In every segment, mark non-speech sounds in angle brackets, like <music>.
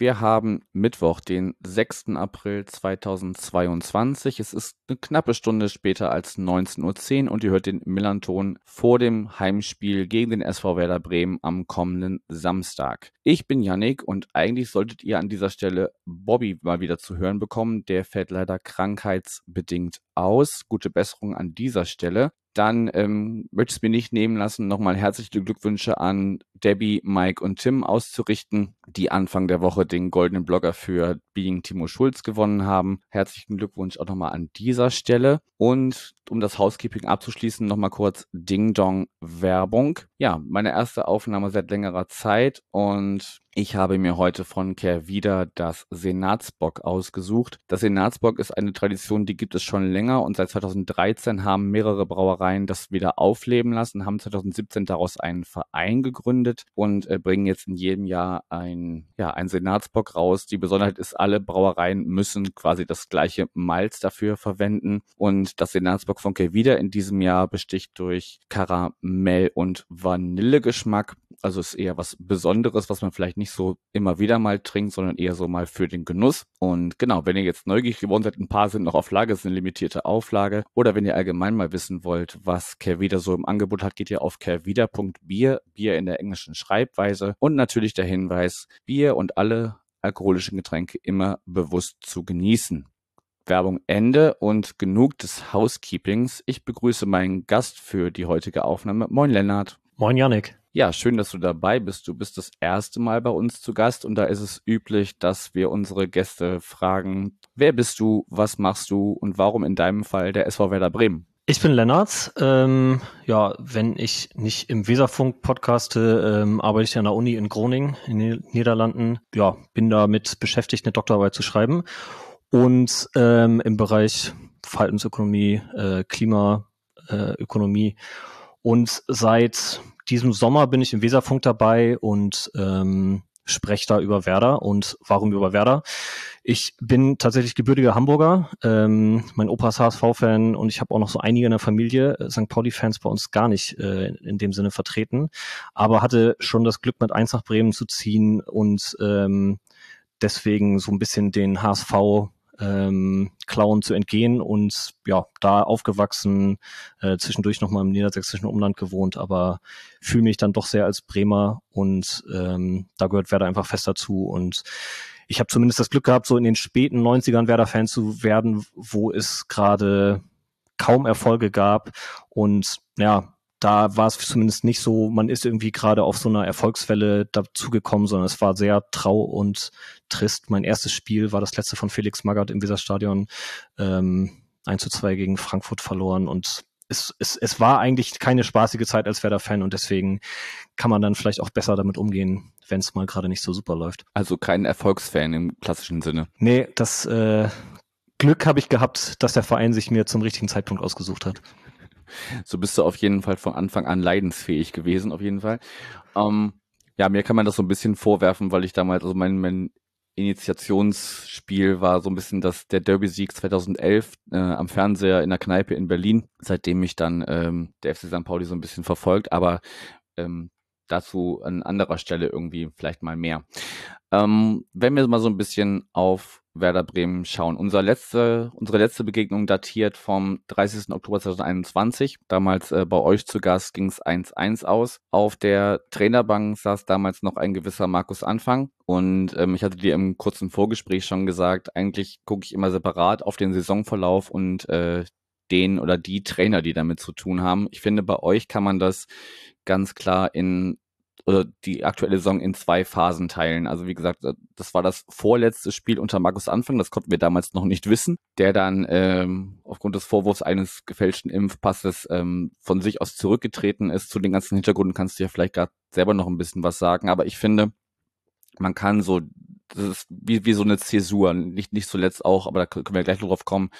wir haben Mittwoch, den 6. April 2022. Es ist eine knappe Stunde später als 19.10 Uhr und ihr hört den Millanton vor dem Heimspiel gegen den SV Werder Bremen am kommenden Samstag. Ich bin Yannick und eigentlich solltet ihr an dieser Stelle Bobby mal wieder zu hören bekommen. Der fällt leider krankheitsbedingt aus. Gute Besserung an dieser Stelle dann ähm, möchte ich es mir nicht nehmen lassen, nochmal herzliche Glückwünsche an Debbie, Mike und Tim auszurichten, die Anfang der Woche den goldenen Blogger für Being Timo Schulz gewonnen haben. Herzlichen Glückwunsch auch nochmal an dieser Stelle. Und um das Housekeeping abzuschließen, nochmal kurz Ding Dong Werbung. Ja, meine erste Aufnahme seit längerer Zeit und ich habe mir heute von Kehrwieder das Senatsbock ausgesucht. Das Senatsbock ist eine Tradition, die gibt es schon länger und seit 2013 haben mehrere Brauereien das wieder aufleben lassen, haben 2017 daraus einen Verein gegründet und äh, bringen jetzt in jedem Jahr ein, ja, ein Senatsbock raus. Die Besonderheit ist, alle Brauereien müssen quasi das gleiche Malz dafür verwenden und das Senatsbock von Kehrwieder in diesem Jahr besticht durch Karamell und Vanillegeschmack. Also ist eher was Besonderes, was man vielleicht nicht so immer wieder mal trinkt, sondern eher so mal für den Genuss. Und genau, wenn ihr jetzt neugierig geworden seid, ein paar sind noch auf Lage, ist eine limitierte Auflage. Oder wenn ihr allgemein mal wissen wollt, was Kervida so im Angebot hat, geht ihr auf kervida.bier, Bier in der englischen Schreibweise. Und natürlich der Hinweis, Bier und alle alkoholischen Getränke immer bewusst zu genießen. Werbung Ende und genug des Housekeepings. Ich begrüße meinen Gast für die heutige Aufnahme. Moin Lennart. Moin Janik. Ja, schön, dass du dabei bist. Du bist das erste Mal bei uns zu Gast und da ist es üblich, dass wir unsere Gäste fragen, wer bist du, was machst du und warum in deinem Fall der SV Werder Bremen? Ich bin Lennart. Ähm, ja, wenn ich nicht im Weserfunk podcaste, ähm, arbeite ich an der Uni in Groningen in den Niederlanden. Ja, bin damit beschäftigt, eine Doktorarbeit zu schreiben und ähm, im Bereich Verhaltensökonomie, äh, Klimaökonomie äh, und seit diesem Sommer bin ich im Weserfunk dabei und ähm, spreche da über Werder und warum über Werder. Ich bin tatsächlich gebürtiger Hamburger. Ähm, mein Opa ist HSV-Fan und ich habe auch noch so einige in der Familie, St. Pauli-Fans bei uns gar nicht äh, in dem Sinne vertreten, aber hatte schon das Glück, mit eins nach Bremen zu ziehen und ähm, deswegen so ein bisschen den HSV ähm, Klauen zu entgehen und ja, da aufgewachsen, äh, zwischendurch nochmal im niedersächsischen Umland gewohnt, aber fühle mich dann doch sehr als Bremer und ähm, da gehört Werder einfach fest dazu und ich habe zumindest das Glück gehabt, so in den späten 90ern Werder-Fan zu werden, wo es gerade kaum Erfolge gab und ja, da war es zumindest nicht so, man ist irgendwie gerade auf so einer Erfolgswelle dazugekommen, sondern es war sehr trau und trist. Mein erstes Spiel war das letzte von Felix Magath im Weserstadion, ähm, 1 zu 2 gegen Frankfurt verloren und es, es, es war eigentlich keine spaßige Zeit als Werder-Fan und deswegen kann man dann vielleicht auch besser damit umgehen, wenn es mal gerade nicht so super läuft. Also kein Erfolgsfan im klassischen Sinne. Nee, das äh, Glück habe ich gehabt, dass der Verein sich mir zum richtigen Zeitpunkt ausgesucht hat. So bist du auf jeden Fall von Anfang an leidensfähig gewesen, auf jeden Fall. Ähm, ja, mir kann man das so ein bisschen vorwerfen, weil ich damals, also mein, mein Initiationsspiel war so ein bisschen das, der Derby-Sieg 2011 äh, am Fernseher in der Kneipe in Berlin, seitdem mich dann ähm, der FC St. Pauli so ein bisschen verfolgt, aber ähm, dazu an anderer Stelle irgendwie vielleicht mal mehr. Ähm, wenn wir mal so ein bisschen auf Werder Bremen schauen. Unser letzte, unsere letzte Begegnung datiert vom 30. Oktober 2021. Damals äh, bei euch zu Gast ging es 1-1 aus. Auf der Trainerbank saß damals noch ein gewisser Markus Anfang. Und ähm, ich hatte dir im kurzen Vorgespräch schon gesagt, eigentlich gucke ich immer separat auf den Saisonverlauf und äh, den oder die Trainer, die damit zu tun haben. Ich finde, bei euch kann man das ganz klar in oder die aktuelle Saison in zwei Phasen teilen. Also wie gesagt, das war das vorletzte Spiel unter Markus Anfang, das konnten wir damals noch nicht wissen, der dann ähm, aufgrund des Vorwurfs eines gefälschten Impfpasses ähm, von sich aus zurückgetreten ist. Zu den ganzen Hintergründen kannst du ja vielleicht gerade selber noch ein bisschen was sagen, aber ich finde, man kann so, das ist wie, wie so eine Zäsur, nicht, nicht zuletzt auch, aber da können wir gleich noch drauf kommen,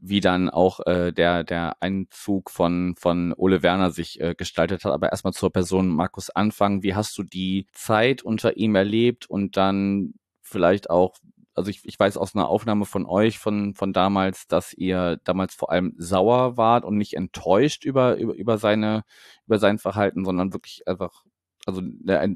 wie dann auch äh, der, der Einzug von, von Ole Werner sich äh, gestaltet hat. Aber erstmal zur Person Markus Anfang. Wie hast du die Zeit unter ihm erlebt und dann vielleicht auch, also ich, ich weiß aus einer Aufnahme von euch von, von damals, dass ihr damals vor allem sauer wart und nicht enttäuscht über, über, über seine, über sein Verhalten, sondern wirklich einfach also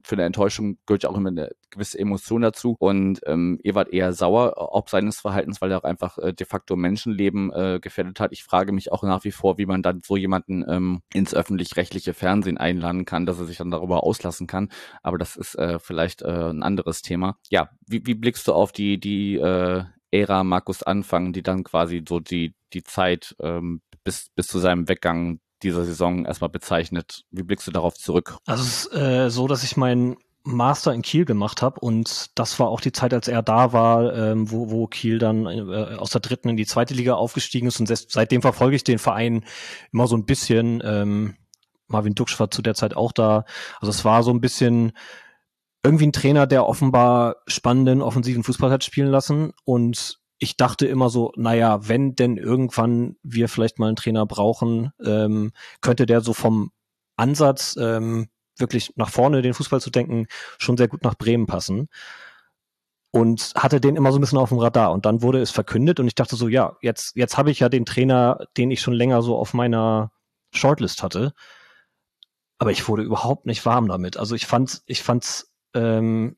für eine Enttäuschung gehört ja auch immer eine gewisse Emotion dazu. Und ähm, ihr wart eher sauer ob seines Verhaltens, weil er auch einfach äh, de facto Menschenleben äh, gefährdet hat. Ich frage mich auch nach wie vor, wie man dann so jemanden ähm, ins öffentlich-rechtliche Fernsehen einladen kann, dass er sich dann darüber auslassen kann. Aber das ist äh, vielleicht äh, ein anderes Thema. Ja, wie, wie blickst du auf die, die äh, Ära Markus Anfang, die dann quasi so die, die Zeit ähm, bis, bis zu seinem Weggang dieser Saison erstmal bezeichnet. Wie blickst du darauf zurück? Also es ist äh, so, dass ich meinen Master in Kiel gemacht habe und das war auch die Zeit, als er da war, ähm, wo, wo Kiel dann äh, aus der dritten in die zweite Liga aufgestiegen ist und seitdem verfolge ich den Verein immer so ein bisschen. Ähm, Marvin Duksch war zu der Zeit auch da. Also es war so ein bisschen irgendwie ein Trainer, der offenbar spannenden offensiven Fußball hat spielen lassen und ich dachte immer so, naja, wenn denn irgendwann wir vielleicht mal einen Trainer brauchen, ähm, könnte der so vom Ansatz, ähm, wirklich nach vorne den Fußball zu denken, schon sehr gut nach Bremen passen. Und hatte den immer so ein bisschen auf dem Radar. Und dann wurde es verkündet und ich dachte so, ja, jetzt, jetzt habe ich ja den Trainer, den ich schon länger so auf meiner Shortlist hatte. Aber ich wurde überhaupt nicht warm damit. Also ich fand, ich fand's ähm,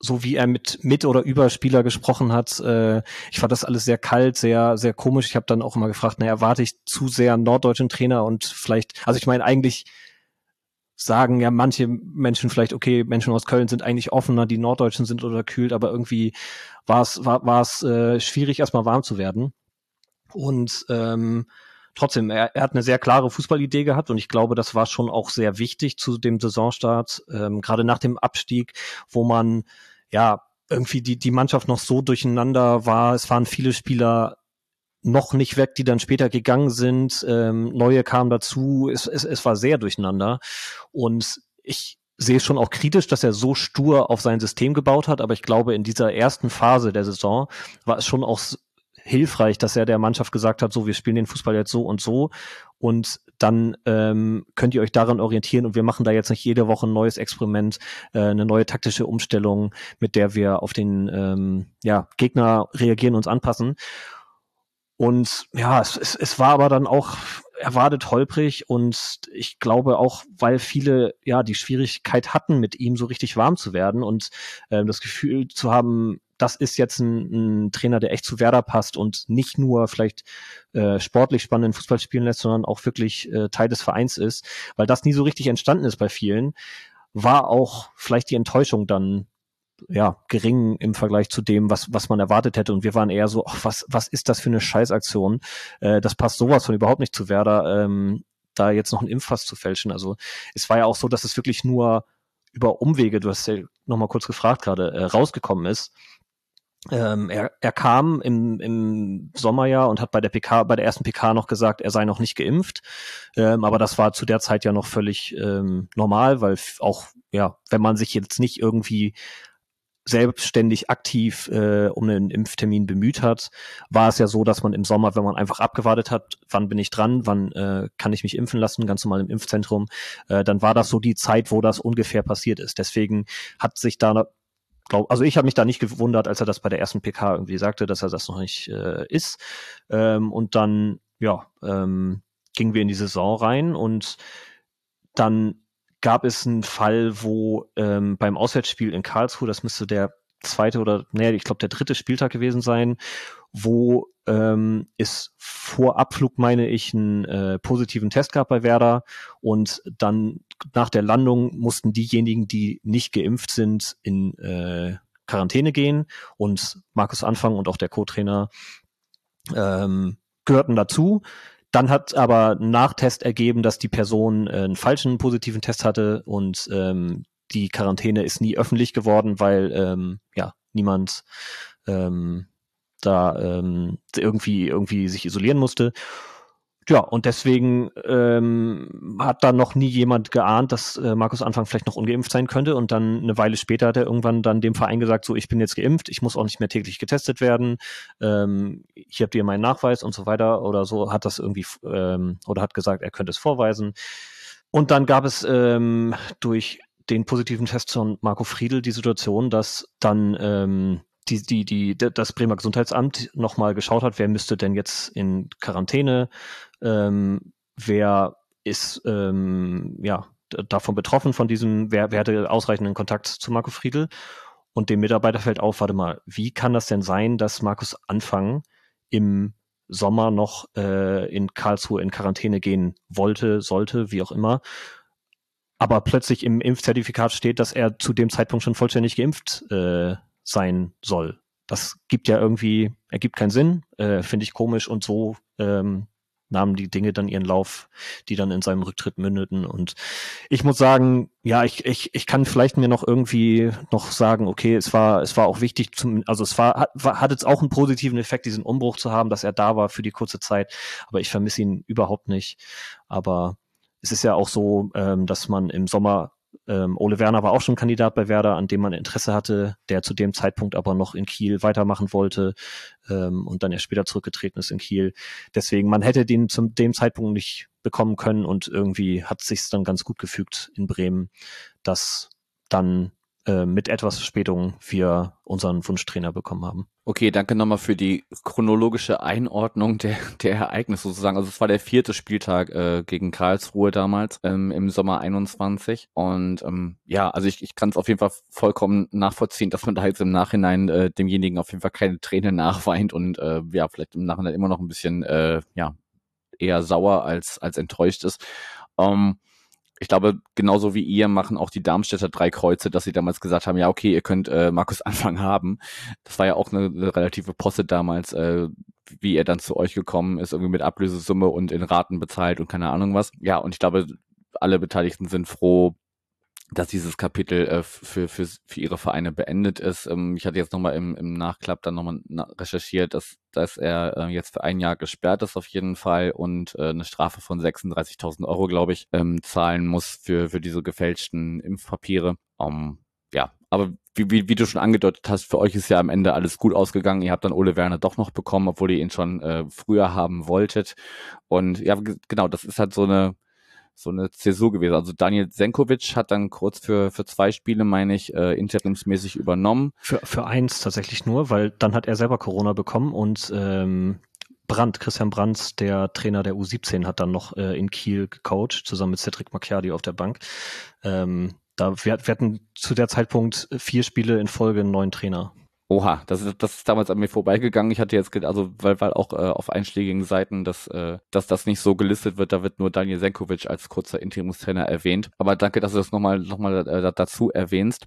so wie er mit mit oder über Spieler gesprochen hat. Äh, ich fand das alles sehr kalt, sehr sehr komisch. Ich habe dann auch immer gefragt, naja, erwarte ich zu sehr einen norddeutschen Trainer und vielleicht, also ich meine eigentlich sagen ja manche Menschen vielleicht, okay, Menschen aus Köln sind eigentlich offener, die Norddeutschen sind oder kühlt, aber irgendwie war es war, war es äh, schwierig, erstmal warm zu werden. Und ähm, trotzdem, er, er hat eine sehr klare Fußballidee gehabt und ich glaube, das war schon auch sehr wichtig zu dem Saisonstart, ähm, gerade nach dem Abstieg, wo man ja, irgendwie die, die Mannschaft noch so durcheinander war. Es waren viele Spieler noch nicht weg, die dann später gegangen sind. Ähm, neue kamen dazu. Es, es, es war sehr durcheinander. Und ich sehe schon auch kritisch, dass er so stur auf sein System gebaut hat. Aber ich glaube, in dieser ersten Phase der Saison war es schon auch hilfreich, dass er der Mannschaft gesagt hat, so, wir spielen den Fußball jetzt so und so und dann ähm, könnt ihr euch daran orientieren und wir machen da jetzt nicht jede Woche ein neues Experiment, äh, eine neue taktische Umstellung, mit der wir auf den ähm, ja, Gegner reagieren, uns anpassen. Und ja, es, es, es war aber dann auch erwartet holprig und ich glaube auch, weil viele ja die Schwierigkeit hatten, mit ihm so richtig warm zu werden und äh, das Gefühl zu haben, das ist jetzt ein, ein, Trainer, der echt zu Werder passt und nicht nur vielleicht äh, sportlich spannenden Fußball spielen lässt, sondern auch wirklich äh, Teil des Vereins ist, weil das nie so richtig entstanden ist bei vielen, war auch vielleicht die Enttäuschung dann ja gering im Vergleich zu dem, was was man erwartet hätte und wir waren eher so, ach, was was ist das für eine Scheißaktion? Äh, das passt sowas von überhaupt nicht zu Werder. Ähm, da jetzt noch ein Impfpass zu fälschen. Also es war ja auch so, dass es wirklich nur über Umwege, du hast ja nochmal kurz gefragt gerade, äh, rausgekommen ist. Ähm, er, er kam im, im Sommerjahr und hat bei der PK, bei der ersten PK noch gesagt, er sei noch nicht geimpft. Ähm, aber das war zu der Zeit ja noch völlig ähm, normal, weil auch, ja, wenn man sich jetzt nicht irgendwie selbstständig aktiv äh, um einen Impftermin bemüht hat, war es ja so, dass man im Sommer, wenn man einfach abgewartet hat, wann bin ich dran, wann äh, kann ich mich impfen lassen, ganz normal im Impfzentrum, äh, dann war das so die Zeit, wo das ungefähr passiert ist. Deswegen hat sich da glaub, also ich habe mich da nicht gewundert, als er das bei der ersten PK irgendwie sagte, dass er das noch nicht äh, ist. Ähm, und dann, ja, ähm, gingen wir in die Saison rein und dann gab es einen Fall, wo ähm, beim Auswärtsspiel in Karlsruhe, das müsste der zweite oder, nee, ich glaube der dritte Spieltag gewesen sein, wo ähm, es vor Abflug, meine ich, einen äh, positiven Test gab bei Werder und dann nach der Landung mussten diejenigen, die nicht geimpft sind, in äh, Quarantäne gehen und Markus Anfang und auch der Co-Trainer ähm, gehörten dazu. Dann hat aber Nachtest ergeben, dass die Person äh, einen falschen positiven Test hatte und ähm, die Quarantäne ist nie öffentlich geworden, weil ähm, ja niemand ähm, da ähm, irgendwie irgendwie sich isolieren musste. Ja, und deswegen ähm, hat da noch nie jemand geahnt, dass äh, Markus Anfang vielleicht noch ungeimpft sein könnte. Und dann eine Weile später hat er irgendwann dann dem Verein gesagt, so, ich bin jetzt geimpft, ich muss auch nicht mehr täglich getestet werden. Ähm, hier habt ihr meinen Nachweis und so weiter oder so, hat das irgendwie ähm, oder hat gesagt, er könnte es vorweisen. Und dann gab es ähm, durch den positiven Test von Marco Friedl die Situation, dass dann ähm, die, die, die, das Bremer Gesundheitsamt nochmal geschaut hat, wer müsste denn jetzt in Quarantäne, ähm, wer ist ähm, ja davon betroffen, von diesem, wer, wer hatte ausreichenden Kontakt zu Marco Friedl. Und dem Mitarbeiter fällt auf, warte mal, wie kann das denn sein, dass Markus Anfang im Sommer noch äh, in Karlsruhe in Quarantäne gehen wollte, sollte, wie auch immer, aber plötzlich im Impfzertifikat steht, dass er zu dem Zeitpunkt schon vollständig geimpft äh, sein soll. Das gibt ja irgendwie, ergibt keinen Sinn, äh, finde ich komisch und so ähm, nahmen die Dinge dann ihren Lauf, die dann in seinem Rücktritt mündeten. Und ich muss sagen, ja, ich, ich, ich kann vielleicht mir noch irgendwie noch sagen, okay, es war, es war auch wichtig zum, also es war, hat, hat jetzt auch einen positiven Effekt, diesen Umbruch zu haben, dass er da war für die kurze Zeit. Aber ich vermisse ihn überhaupt nicht. Aber es ist ja auch so, ähm, dass man im Sommer ähm, Ole Werner war auch schon Kandidat bei Werder, an dem man Interesse hatte, der zu dem Zeitpunkt aber noch in Kiel weitermachen wollte ähm, und dann erst später zurückgetreten ist in Kiel. Deswegen, man hätte den zum dem Zeitpunkt nicht bekommen können und irgendwie hat sich dann ganz gut gefügt in Bremen, dass dann äh, mit etwas Verspätung wir unseren Wunschtrainer bekommen haben. Okay, danke nochmal für die chronologische Einordnung der, der Ereignisse sozusagen. Also es war der vierte Spieltag äh, gegen Karlsruhe damals ähm, im Sommer 21. Und ähm, ja, also ich, ich kann es auf jeden Fall vollkommen nachvollziehen, dass man da jetzt im Nachhinein äh, demjenigen auf jeden Fall keine Träne nachweint und äh, ja, vielleicht im Nachhinein immer noch ein bisschen äh, ja eher sauer als, als enttäuscht ist. Ähm, ich glaube, genauso wie ihr machen auch die Darmstädter drei Kreuze, dass sie damals gesagt haben, ja, okay, ihr könnt äh, Markus <laughs> Anfang haben. Das war ja auch eine, eine relative Posse damals, äh, wie er dann zu euch gekommen ist, irgendwie mit Ablösesumme und in Raten bezahlt und keine Ahnung was. Ja, und ich glaube, alle Beteiligten sind froh, dass dieses Kapitel äh, für, für, für ihre Vereine beendet ist. Ähm, ich hatte jetzt nochmal im, im Nachklapp dann nochmal na recherchiert, dass, dass er äh, jetzt für ein Jahr gesperrt ist auf jeden Fall und äh, eine Strafe von 36.000 Euro, glaube ich, ähm, zahlen muss für, für diese gefälschten Impfpapiere. Um, ja, aber wie, wie, wie du schon angedeutet hast, für euch ist ja am Ende alles gut ausgegangen. Ihr habt dann Ole Werner doch noch bekommen, obwohl ihr ihn schon äh, früher haben wolltet. Und ja, genau, das ist halt so eine so eine Zäsur gewesen. Also Daniel Senkovic hat dann kurz für, für zwei Spiele, meine ich, äh, interimsmäßig übernommen. Für, für eins tatsächlich nur, weil dann hat er selber Corona bekommen und ähm, Brandt, Christian Brandt, der Trainer der U17, hat dann noch äh, in Kiel gecoacht, zusammen mit Cedric Macchiadi auf der Bank. Ähm, da, wir, wir hatten zu der Zeitpunkt vier Spiele in Folge einen neuen Trainer. Oha, das ist, das ist damals an mir vorbeigegangen. Ich hatte jetzt, also weil, weil auch äh, auf einschlägigen Seiten, dass, äh, dass das nicht so gelistet wird, da wird nur Daniel Senkovic als kurzer Interimstrainer erwähnt. Aber danke, dass du das nochmal noch mal, äh, dazu erwähnst.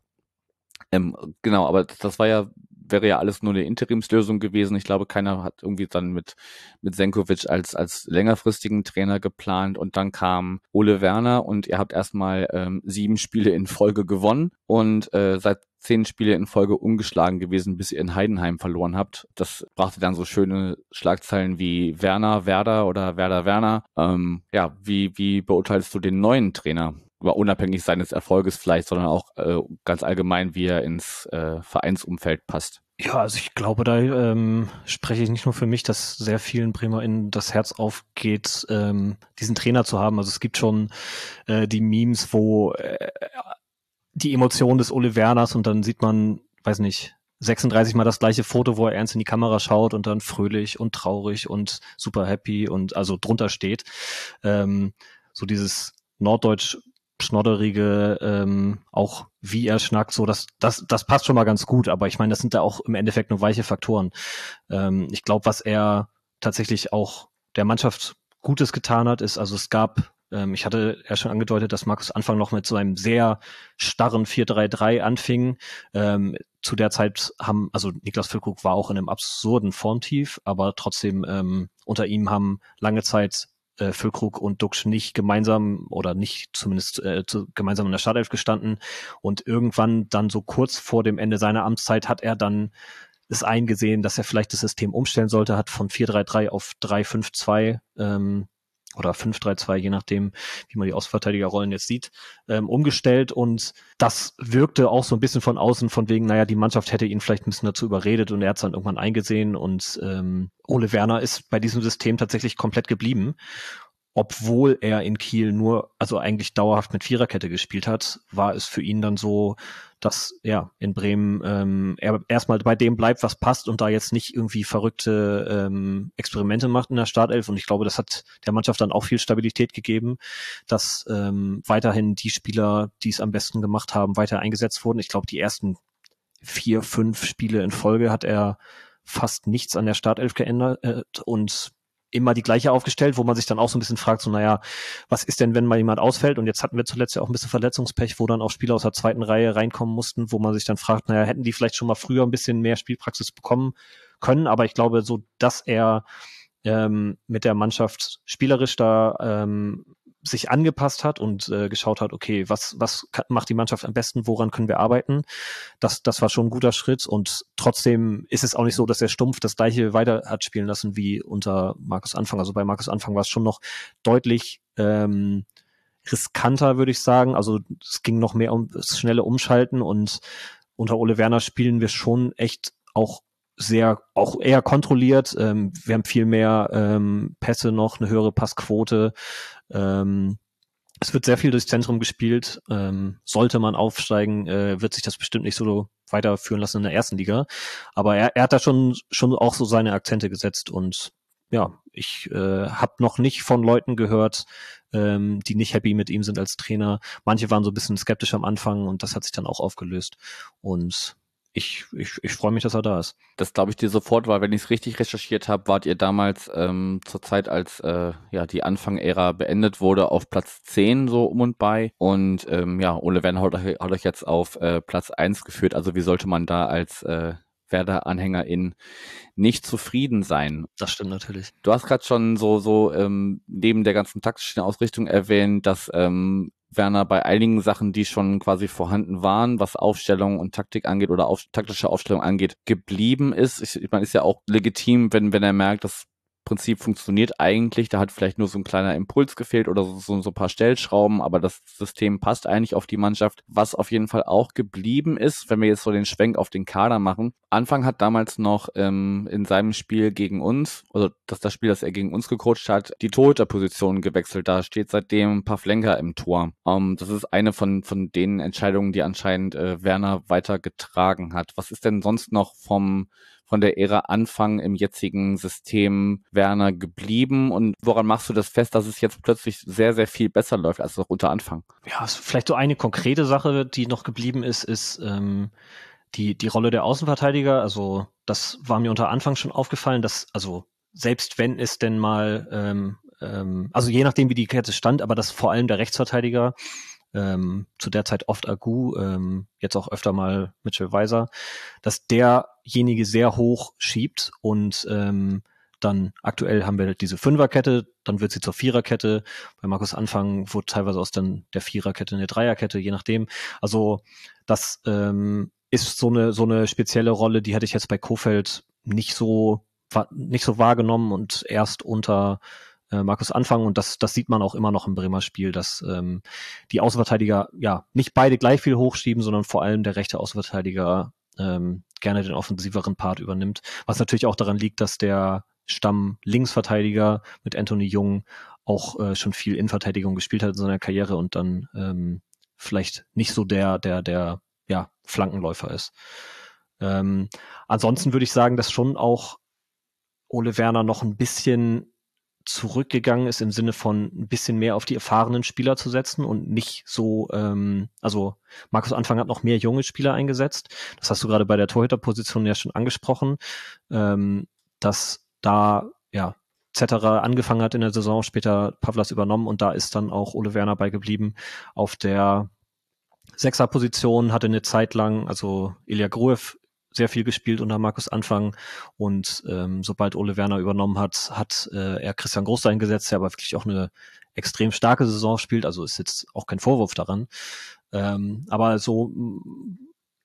Ähm, genau, aber das war ja, wäre ja alles nur eine Interimslösung gewesen. Ich glaube, keiner hat irgendwie dann mit, mit Senkovic als, als längerfristigen Trainer geplant und dann kam Ole Werner und ihr habt erstmal ähm, sieben Spiele in Folge gewonnen und äh, seit zehn Spiele in Folge ungeschlagen gewesen, bis ihr in Heidenheim verloren habt. Das brachte dann so schöne Schlagzeilen wie Werner, Werder oder Werder, Werner. Ähm, ja, wie, wie beurteilst du den neuen Trainer? Unabhängig seines Erfolges vielleicht, sondern auch äh, ganz allgemein, wie er ins äh, Vereinsumfeld passt. Ja, also ich glaube, da ähm, spreche ich nicht nur für mich, dass sehr vielen BremerInnen das Herz aufgeht, ähm, diesen Trainer zu haben. Also es gibt schon äh, die Memes, wo äh, die Emotion des Ole Werners und dann sieht man, weiß nicht, 36 mal das gleiche Foto, wo er ernst in die Kamera schaut und dann fröhlich und traurig und super happy und also drunter steht. Ähm, so dieses norddeutsch schnodderige, ähm, auch wie er schnackt, so das, das, das passt schon mal ganz gut, aber ich meine, das sind da auch im Endeffekt nur weiche Faktoren. Ähm, ich glaube, was er tatsächlich auch der Mannschaft Gutes getan hat, ist, also es gab ähm, ich hatte ja schon angedeutet, dass Markus Anfang noch mit so einem sehr starren 4-3-3 anfing. Ähm, zu der Zeit haben, also Niklas Füllkrug war auch in einem absurden Formtief, aber trotzdem ähm, unter ihm haben lange Zeit äh, Füllkrug und Duxch nicht gemeinsam oder nicht zumindest äh, zu, gemeinsam in der Startelf gestanden. Und irgendwann dann so kurz vor dem Ende seiner Amtszeit hat er dann es eingesehen, dass er vielleicht das System umstellen sollte, hat von 4-3-3 auf 3-5-2 ähm, oder 5-3-2, je nachdem, wie man die Außenverteidigerrollen jetzt sieht, ähm, umgestellt und das wirkte auch so ein bisschen von außen von wegen, naja, die Mannschaft hätte ihn vielleicht ein bisschen dazu überredet und er hat es dann irgendwann eingesehen und ähm, Ole Werner ist bei diesem System tatsächlich komplett geblieben. Obwohl er in Kiel nur, also eigentlich dauerhaft mit Viererkette gespielt hat, war es für ihn dann so, dass ja in Bremen ähm, er erstmal bei dem bleibt, was passt und da jetzt nicht irgendwie verrückte ähm, Experimente macht in der Startelf. Und ich glaube, das hat der Mannschaft dann auch viel Stabilität gegeben, dass ähm, weiterhin die Spieler, die es am besten gemacht haben, weiter eingesetzt wurden. Ich glaube, die ersten vier, fünf Spiele in Folge hat er fast nichts an der Startelf geändert äh, und immer die gleiche aufgestellt, wo man sich dann auch so ein bisschen fragt, so naja, was ist denn, wenn mal jemand ausfällt? Und jetzt hatten wir zuletzt ja auch ein bisschen Verletzungspech, wo dann auch Spieler aus der zweiten Reihe reinkommen mussten, wo man sich dann fragt, naja, hätten die vielleicht schon mal früher ein bisschen mehr Spielpraxis bekommen können? Aber ich glaube, so dass er ähm, mit der Mannschaft spielerisch da ähm, sich angepasst hat und äh, geschaut hat, okay, was, was macht die Mannschaft am besten, woran können wir arbeiten? Das, das war schon ein guter Schritt und trotzdem ist es auch nicht so, dass der Stumpf das gleiche weiter hat spielen lassen wie unter Markus Anfang. Also bei Markus Anfang war es schon noch deutlich ähm, riskanter, würde ich sagen. Also es ging noch mehr um das schnelle Umschalten und unter Ole Werner spielen wir schon echt auch sehr, auch eher kontrolliert. Ähm, wir haben viel mehr ähm, Pässe noch, eine höhere Passquote. Ähm, es wird sehr viel durchs Zentrum gespielt. Ähm, sollte man aufsteigen, äh, wird sich das bestimmt nicht so weiterführen lassen in der ersten Liga. Aber er, er hat da schon, schon auch so seine Akzente gesetzt und ja, ich äh, habe noch nicht von Leuten gehört, ähm, die nicht happy mit ihm sind als Trainer. Manche waren so ein bisschen skeptisch am Anfang und das hat sich dann auch aufgelöst. Und ich, ich, ich freue mich, dass er da ist. Das glaube ich dir sofort, weil wenn ich es richtig recherchiert habe, wart ihr damals ähm, zur Zeit, als äh, ja die Anfang-Ära beendet wurde, auf Platz 10 so um und bei. Und ähm, ja, Ole Werner hat, hat euch jetzt auf äh, Platz 1 geführt. Also wie sollte man da als äh, Werder-AnhängerIn nicht zufrieden sein. Das stimmt natürlich. Du hast gerade schon so, so ähm, neben der ganzen taktischen Ausrichtung erwähnt, dass ähm, Werner bei einigen Sachen, die schon quasi vorhanden waren, was Aufstellung und Taktik angeht oder auf, taktische Aufstellung angeht, geblieben ist. Ich, ich meine, ist ja auch legitim, wenn, wenn er merkt, dass Prinzip funktioniert eigentlich. Da hat vielleicht nur so ein kleiner Impuls gefehlt oder so, so, so ein paar Stellschrauben, aber das System passt eigentlich auf die Mannschaft. Was auf jeden Fall auch geblieben ist, wenn wir jetzt so den Schwenk auf den Kader machen. Anfang hat damals noch ähm, in seinem Spiel gegen uns, also das das Spiel, das er gegen uns gecoacht hat, die Torhüterposition gewechselt. Da steht seitdem Pavlenka im Tor. Ähm, das ist eine von, von den Entscheidungen, die anscheinend äh, Werner weiter hat. Was ist denn sonst noch vom von der Ära Anfang im jetzigen System Werner geblieben? Und woran machst du das fest, dass es jetzt plötzlich sehr, sehr viel besser läuft als noch unter Anfang? Ja, vielleicht so eine konkrete Sache, die noch geblieben ist, ist ähm, die, die Rolle der Außenverteidiger. Also das war mir unter Anfang schon aufgefallen, dass, also selbst wenn es denn mal, ähm, ähm, also je nachdem, wie die Kette stand, aber dass vor allem der Rechtsverteidiger ähm, zu der Zeit oft Agu, ähm, jetzt auch öfter mal Mitchell Weiser, dass derjenige sehr hoch schiebt und ähm, dann aktuell haben wir halt diese Fünferkette, dann wird sie zur Viererkette. Bei Markus Anfang wurde teilweise aus dann der Viererkette eine Dreierkette, je nachdem. Also das ähm, ist so eine so eine spezielle Rolle, die hatte ich jetzt bei Kofeld nicht so nicht so wahrgenommen und erst unter äh, Markus Anfang und das, das sieht man auch immer noch im Bremer Spiel, dass ähm, die Außenverteidiger ja nicht beide gleich viel hochschieben, sondern vor allem der rechte Außenverteidiger ähm, gerne den offensiveren Part übernimmt. Was natürlich auch daran liegt, dass der Stamm Linksverteidiger mit Anthony Jung auch äh, schon viel Innenverteidigung gespielt hat in seiner Karriere und dann ähm, vielleicht nicht so der, der, der ja, Flankenläufer ist. Ähm, ansonsten würde ich sagen, dass schon auch Ole Werner noch ein bisschen zurückgegangen ist im Sinne von ein bisschen mehr auf die erfahrenen Spieler zu setzen und nicht so, ähm, also Markus Anfang hat noch mehr junge Spieler eingesetzt. Das hast du gerade bei der Torhüterposition ja schon angesprochen, ähm, dass da ja Zetterer angefangen hat in der Saison, später Pavlas übernommen und da ist dann auch Ole Werner beigeblieben auf der Sechserposition hatte eine Zeit lang, also Ilya Gruev sehr viel gespielt unter Markus Anfang und ähm, sobald Ole Werner übernommen hat, hat äh, er Christian Groß eingesetzt, der aber wirklich auch eine extrem starke Saison spielt, also ist jetzt auch kein Vorwurf daran. Ähm, aber so,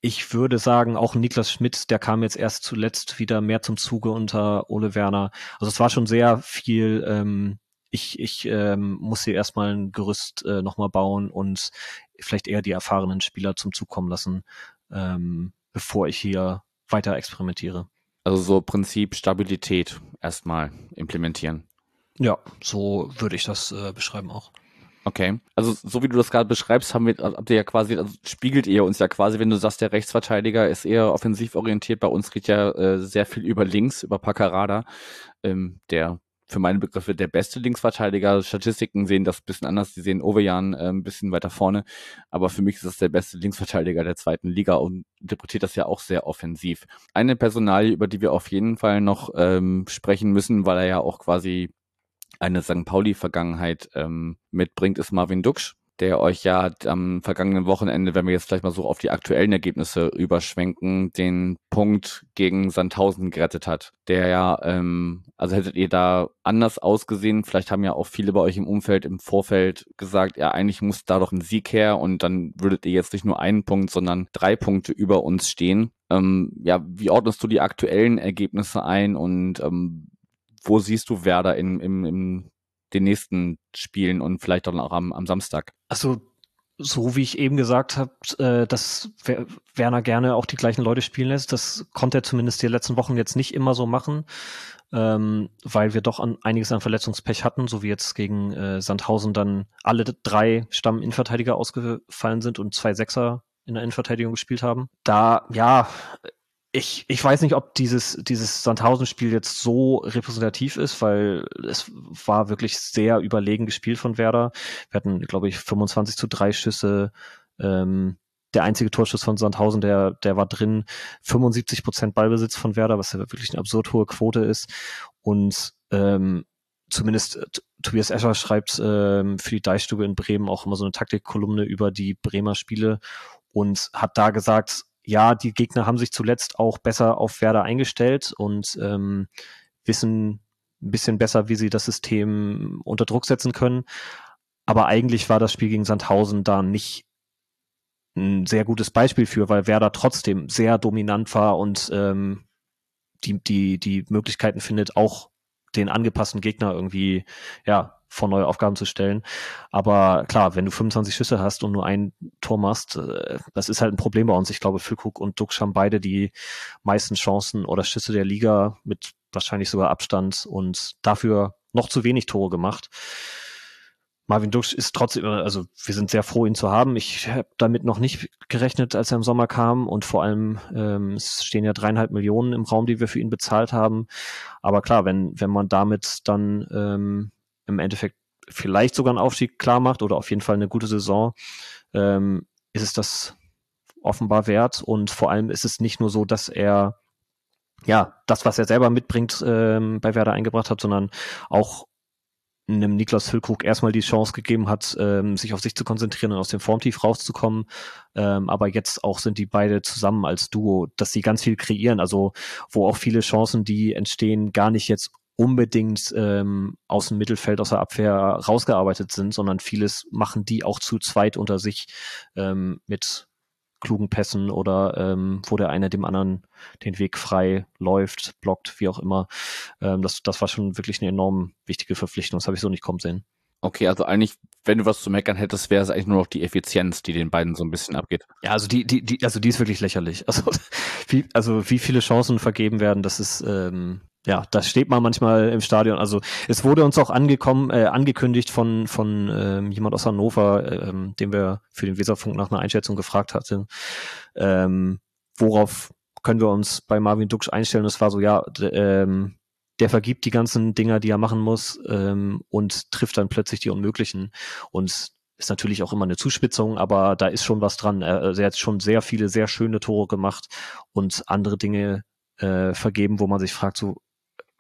ich würde sagen, auch Niklas Schmidt, der kam jetzt erst zuletzt wieder mehr zum Zuge unter Ole Werner. Also es war schon sehr viel, ähm, ich, ich ähm, muss hier erstmal ein Gerüst äh, nochmal bauen und vielleicht eher die erfahrenen Spieler zum Zug kommen lassen. Ähm, bevor ich hier weiter experimentiere. Also so Prinzip Stabilität erstmal implementieren. Ja, so würde ich das äh, beschreiben auch. Okay. Also so wie du das gerade beschreibst, haben wir, habt ihr ja quasi, also spiegelt ihr uns ja quasi, wenn du sagst, der Rechtsverteidiger ist eher offensiv orientiert. Bei uns geht ja äh, sehr viel über links, über Paccarada, ähm, der für meine Begriffe der beste Linksverteidiger. Statistiken sehen das ein bisschen anders. Die sehen Ovejan äh, ein bisschen weiter vorne. Aber für mich ist das der beste Linksverteidiger der zweiten Liga und interpretiert das ja auch sehr offensiv. Eine Personalie, über die wir auf jeden Fall noch ähm, sprechen müssen, weil er ja auch quasi eine St. Pauli-Vergangenheit ähm, mitbringt, ist Marvin Duksch der euch ja am vergangenen Wochenende, wenn wir jetzt gleich mal so auf die aktuellen Ergebnisse überschwenken, den Punkt gegen Sandhausen gerettet hat. Der ja, ähm, also hättet ihr da anders ausgesehen, vielleicht haben ja auch viele bei euch im Umfeld im Vorfeld gesagt, ja, eigentlich muss da doch ein Sieg her und dann würdet ihr jetzt nicht nur einen Punkt, sondern drei Punkte über uns stehen. Ähm, ja, wie ordnest du die aktuellen Ergebnisse ein und ähm, wo siehst du Werder in, im, im den nächsten Spielen und vielleicht dann auch am, am Samstag. Also so wie ich eben gesagt habe, äh, dass Werner gerne auch die gleichen Leute spielen lässt, das konnte er zumindest die letzten Wochen jetzt nicht immer so machen, ähm, weil wir doch an, einiges an Verletzungspech hatten, so wie jetzt gegen äh, Sandhausen dann alle drei Stamm-Innenverteidiger ausgefallen sind und zwei Sechser in der Innenverteidigung gespielt haben. Da, ja, ich, ich weiß nicht, ob dieses, dieses Sandhausen-Spiel jetzt so repräsentativ ist, weil es war wirklich sehr überlegen gespielt von Werder. Wir hatten, glaube ich, 25 zu 3 Schüsse. Ähm, der einzige Torschuss von Sandhausen, der, der war drin. 75 Prozent Ballbesitz von Werder, was ja wirklich eine absurd hohe Quote ist. Und ähm, zumindest äh, Tobias Escher schreibt ähm, für die Deichstube in Bremen auch immer so eine Taktikkolumne über die Bremer Spiele und hat da gesagt, ja, die Gegner haben sich zuletzt auch besser auf Werder eingestellt und ähm, wissen ein bisschen besser, wie sie das System unter Druck setzen können. Aber eigentlich war das Spiel gegen Sandhausen da nicht ein sehr gutes Beispiel für, weil Werder trotzdem sehr dominant war und ähm, die, die, die Möglichkeiten findet, auch den angepassten Gegner irgendwie ja, vor neue Aufgaben zu stellen. Aber klar, wenn du 25 Schüsse hast und nur ein Tor machst, äh, das ist halt ein Problem bei uns. Ich glaube, Füllkrug und Dux haben beide die meisten Chancen oder Schüsse der Liga mit wahrscheinlich sogar Abstand und dafür noch zu wenig Tore gemacht. Marvin Dux ist trotzdem, also wir sind sehr froh, ihn zu haben. Ich habe damit noch nicht gerechnet, als er im Sommer kam und vor allem ähm, es stehen ja dreieinhalb Millionen im Raum, die wir für ihn bezahlt haben. Aber klar, wenn wenn man damit dann ähm, im Endeffekt vielleicht sogar einen Aufstieg klar macht oder auf jeden Fall eine gute Saison, ähm, ist es das offenbar wert. Und vor allem ist es nicht nur so, dass er ja das, was er selber mitbringt, ähm, bei Werder eingebracht hat, sondern auch einem Niklas Füllkrug erstmal die Chance gegeben hat, ähm, sich auf sich zu konzentrieren und aus dem Formtief rauszukommen. Ähm, aber jetzt auch sind die beide zusammen als Duo, dass sie ganz viel kreieren. Also wo auch viele Chancen, die entstehen, gar nicht jetzt unbedingt ähm, aus dem Mittelfeld, aus der Abwehr rausgearbeitet sind, sondern vieles machen die auch zu zweit unter sich ähm, mit klugen Pässen oder ähm, wo der eine dem anderen den Weg frei läuft, blockt, wie auch immer. Ähm, das, das war schon wirklich eine enorm wichtige Verpflichtung. Das habe ich so nicht kommen sehen. Okay, also eigentlich, wenn du was zu meckern hättest, wäre es eigentlich nur noch die Effizienz, die den beiden so ein bisschen abgeht. Ja, also die, die, die, also die ist wirklich lächerlich. Also <laughs> wie, also wie viele Chancen vergeben werden, das ist ähm, ja, da steht man manchmal im Stadion. Also es wurde uns auch angekommen, äh, angekündigt von, von ähm, jemand aus Hannover, ähm, den wir für den Weserfunk nach einer Einschätzung gefragt hatten. Ähm, worauf können wir uns bei Marvin Duksch einstellen? Es war so, ja, ähm, der vergibt die ganzen Dinger, die er machen muss ähm, und trifft dann plötzlich die Unmöglichen. Und ist natürlich auch immer eine Zuspitzung, aber da ist schon was dran. Er, er hat schon sehr viele, sehr schöne Tore gemacht und andere Dinge äh, vergeben, wo man sich fragt, so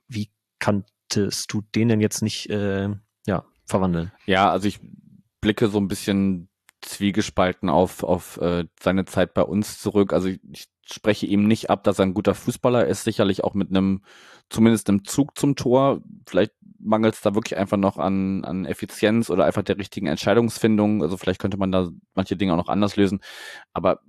wie kanntest du den denn jetzt nicht äh, ja, verwandeln? Ja, also ich blicke so ein bisschen zwiegespalten auf, auf äh, seine Zeit bei uns zurück. Also ich, ich spreche ihm nicht ab, dass er ein guter Fußballer ist, sicherlich auch mit einem, zumindest einem Zug zum Tor. Vielleicht mangelt es da wirklich einfach noch an, an Effizienz oder einfach der richtigen Entscheidungsfindung. Also vielleicht könnte man da manche Dinge auch noch anders lösen. Aber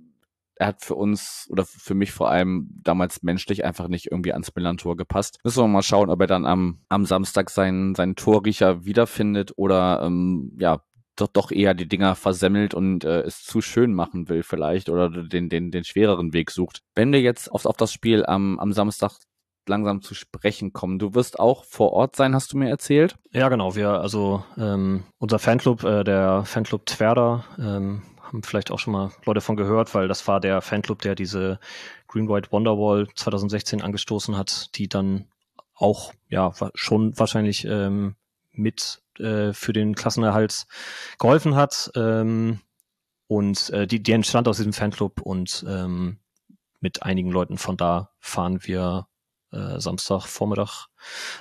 er hat für uns oder für mich vor allem damals menschlich einfach nicht irgendwie ans Milan-Tor gepasst. Müssen wir mal schauen, ob er dann am, am Samstag seinen, seinen Torriecher wiederfindet oder ähm, ja, doch, doch eher die Dinger versemmelt und äh, es zu schön machen will vielleicht oder den, den, den schwereren Weg sucht. Wenn wir jetzt auf, auf das Spiel am, am Samstag langsam zu sprechen kommen. Du wirst auch vor Ort sein, hast du mir erzählt? Ja, genau. Wir, also ähm, unser Fanclub, äh, der Fanclub Twerder, ähm, haben vielleicht auch schon mal Leute von gehört, weil das war der Fanclub, der diese Green White Wonderwall 2016 angestoßen hat, die dann auch ja schon wahrscheinlich ähm, mit äh, für den Klassenerhalt geholfen hat. Ähm, und äh, die, die entstand aus diesem Fanclub und ähm, mit einigen Leuten von da fahren wir äh, Samstagvormittag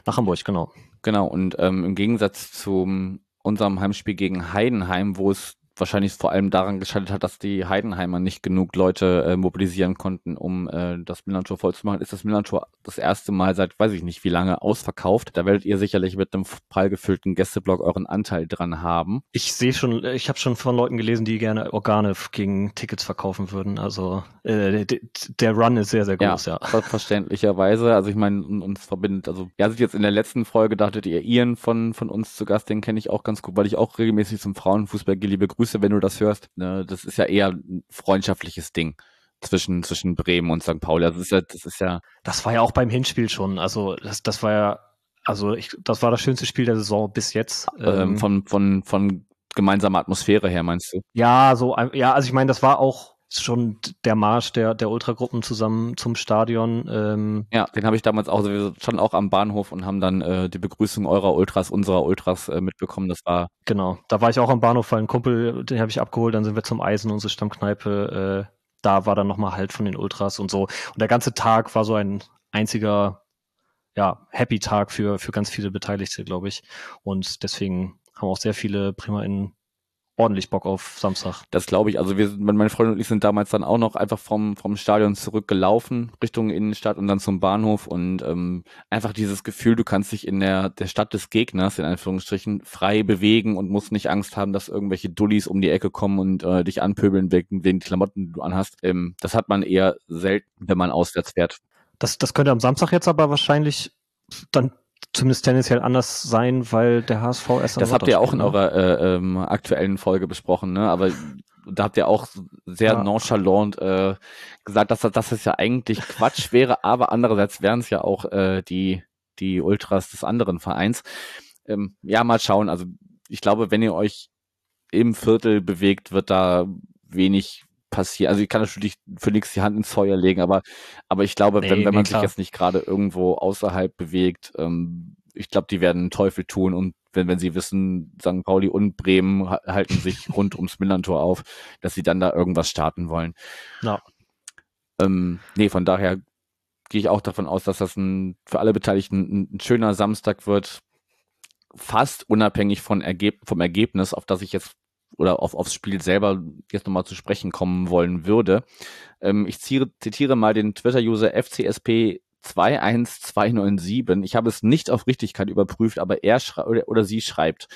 nach Hamburg, genau. Genau, und ähm, im Gegensatz zu unserem Heimspiel gegen Heidenheim, wo es wahrscheinlich vor allem daran gescheitert hat, dass die Heidenheimer nicht genug Leute äh, mobilisieren konnten, um äh, das Milan-Tor voll zu machen, ist das Milan-Tor das erste Mal seit weiß ich nicht wie lange ausverkauft. Da werdet ihr sicherlich mit einem prall gefüllten Gästeblock euren Anteil dran haben. Ich sehe schon, ich habe schon von Leuten gelesen, die gerne Organe gegen Tickets verkaufen würden. Also äh, der Run ist sehr, sehr groß, ja. ja. Verständlicherweise. Also ich meine, uns verbindet, also ja, jetzt in der letzten Folge dachtet ihr Ian von, von uns zu Gast, den kenne ich auch ganz gut, weil ich auch regelmäßig zum Frauenfußball gehe. Liebe Grüße Grüße, wenn du das hörst. Ne, das ist ja eher ein freundschaftliches Ding zwischen, zwischen Bremen und St. Pauli. Also das ist ja, das ist ja. Das war ja auch beim Hinspiel schon. Also das, das war ja, also ich, das war das schönste Spiel der Saison bis jetzt. Ähm, ähm von, von, von gemeinsamer Atmosphäre her, meinst du? Ja, so, ja, also ich meine, das war auch schon der Marsch der, der Ultragruppen zusammen zum Stadion. Ähm. Ja, den habe ich damals auch, also wir standen auch am Bahnhof und haben dann äh, die Begrüßung eurer Ultras, unserer Ultras äh, mitbekommen. Das war. Genau, da war ich auch am Bahnhof, weil ein Kumpel, den habe ich abgeholt, dann sind wir zum Eisen, unsere Stammkneipe. Äh, da war dann nochmal halt von den Ultras und so. Und der ganze Tag war so ein einziger, ja, Happy Tag für, für ganz viele Beteiligte, glaube ich. Und deswegen haben auch sehr viele PrimaInnen ordentlich Bock auf Samstag. Das glaube ich. Also wir, meine Freunde und ich sind damals dann auch noch einfach vom, vom Stadion zurückgelaufen, Richtung Innenstadt und dann zum Bahnhof und ähm, einfach dieses Gefühl, du kannst dich in der, der Stadt des Gegners, in Anführungsstrichen, frei bewegen und musst nicht Angst haben, dass irgendwelche Dullis um die Ecke kommen und äh, dich anpöbeln wegen den Klamotten, die du anhast. Ähm, das hat man eher selten, wenn man auswärts fährt. Das, das könnte am Samstag jetzt aber wahrscheinlich dann zumindest tendenziell anders sein, weil der HSV erst Das habt ihr auch in ne? eurer äh, ähm, aktuellen Folge besprochen, ne? Aber da habt ihr auch sehr ja. nonchalant äh, gesagt, dass, dass das ja eigentlich Quatsch <laughs> wäre, aber andererseits wären es ja auch äh, die, die Ultras des anderen Vereins. Ähm, ja, mal schauen. Also ich glaube, wenn ihr euch im Viertel bewegt, wird da wenig passieren. Also ich kann natürlich für nichts die Hand ins Feuer legen, aber, aber ich glaube, nee, wenn, wenn man nee, sich jetzt nicht gerade irgendwo außerhalb bewegt, ähm, ich glaube, die werden Teufel tun und wenn, wenn sie wissen, St. Pauli und Bremen halten sich rund ums Millantor auf, dass sie dann da irgendwas starten wollen. Ja. Ähm, nee, von daher gehe ich auch davon aus, dass das ein, für alle Beteiligten ein, ein schöner Samstag wird. Fast unabhängig von Ergeb vom Ergebnis, auf das ich jetzt oder auf, aufs Spiel selber jetzt nochmal zu sprechen kommen wollen würde. Ähm, ich zitiere, zitiere mal den Twitter-User FCSP 21297. Ich habe es nicht auf Richtigkeit überprüft, aber er oder, oder sie schreibt.